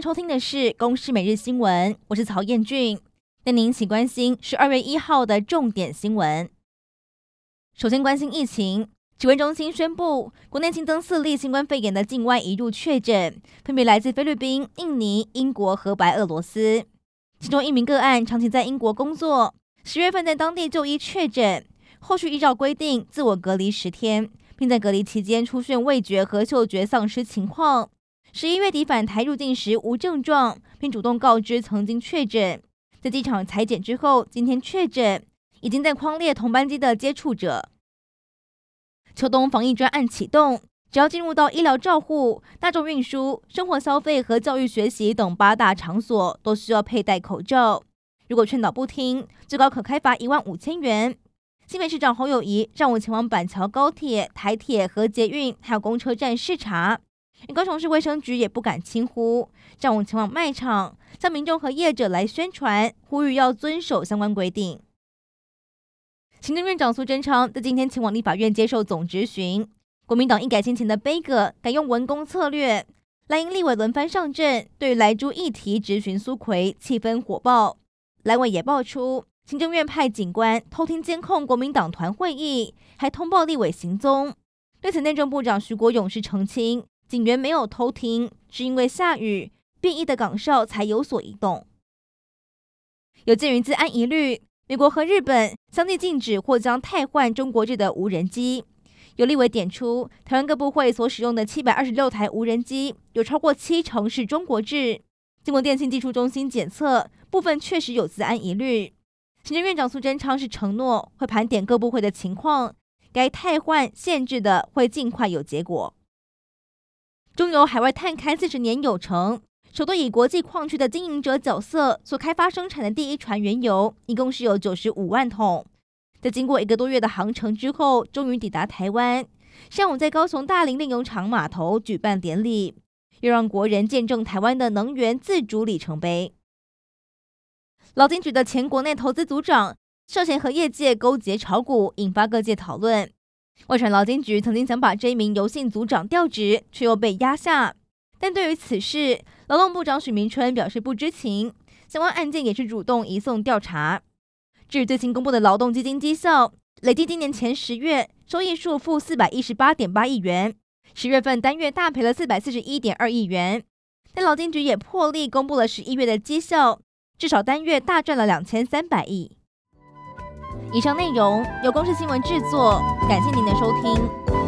收听的是《公视每日新闻》，我是曹彦俊。带您一起关心十二月一号的重点新闻。首先关心疫情，指挥中心宣布，国内新增四例新冠肺炎的境外移入确诊，分别来自菲律宾、印尼、英国和白俄罗斯。其中一名个案长期在英国工作，十月份在当地就医确诊，后续依照规定自我隔离十天，并在隔离期间出现味觉和嗅觉丧失情况。十一月底返台入境时无症状，并主动告知曾经确诊，在机场采检之后，今天确诊，已经在匡列同班机的接触者。秋冬防疫专案启动，只要进入到医疗照护、大众运输、生活消费和教育学习等八大场所，都需要佩戴口罩。如果劝导不听，最高可开罚一万五千元。新北市长侯友宜上午前往板桥高铁、台铁和捷运，还有公车站视察。高雄市卫生局也不敢轻忽，上午前往卖场，向民众和业者来宣传，呼吁要遵守相关规定。行政院长苏贞昌在今天前往立法院接受总质询。国民党一改先前的悲歌，改用文攻策略，蓝营立委轮番上阵，对莱猪议题质询苏奎，气氛火爆。蓝委也爆出行政院派警官偷听监控国民党团会议，还通报立委行踪。对此，内政部长徐国勇是澄清。警员没有偷听，是因为下雨，便衣的岗哨才有所移动。有鉴于资安疑虑，美国和日本相继禁止或将汰换中国制的无人机。有立委点出，台湾各部会所使用的七百二十六台无人机，有超过七成是中国制。经过电信技术中心检测，部分确实有自安疑虑。行政院长苏贞昌是承诺会盘点各部会的情况，该汰换限制的会尽快有结果。中油海外探勘四十年有成，首度以国际矿区的经营者角色所开发生产的第一船原油，一共是有九十五万桶。在经过一个多月的航程之后，终于抵达台湾。上午在高雄大林炼油厂码头举办典礼，又让国人见证台湾的能源自主里程碑。劳金局的前国内投资组长涉嫌和业界勾结炒股，引发各界讨论。外传劳金局曾经想把这一名游姓组长调职，却又被压下。但对于此事，劳动部长许明春表示不知情，相关案件也是主动移送调查。至于最新公布的劳动基金绩效，累计今年前十月收益数负四百一十八点八亿元，十月份单月大赔了四百四十一点二亿元。但劳金局也破例公布了十一月的绩效，至少单月大赚了两千三百亿。以上内容由公视新闻制作，感谢您的收听。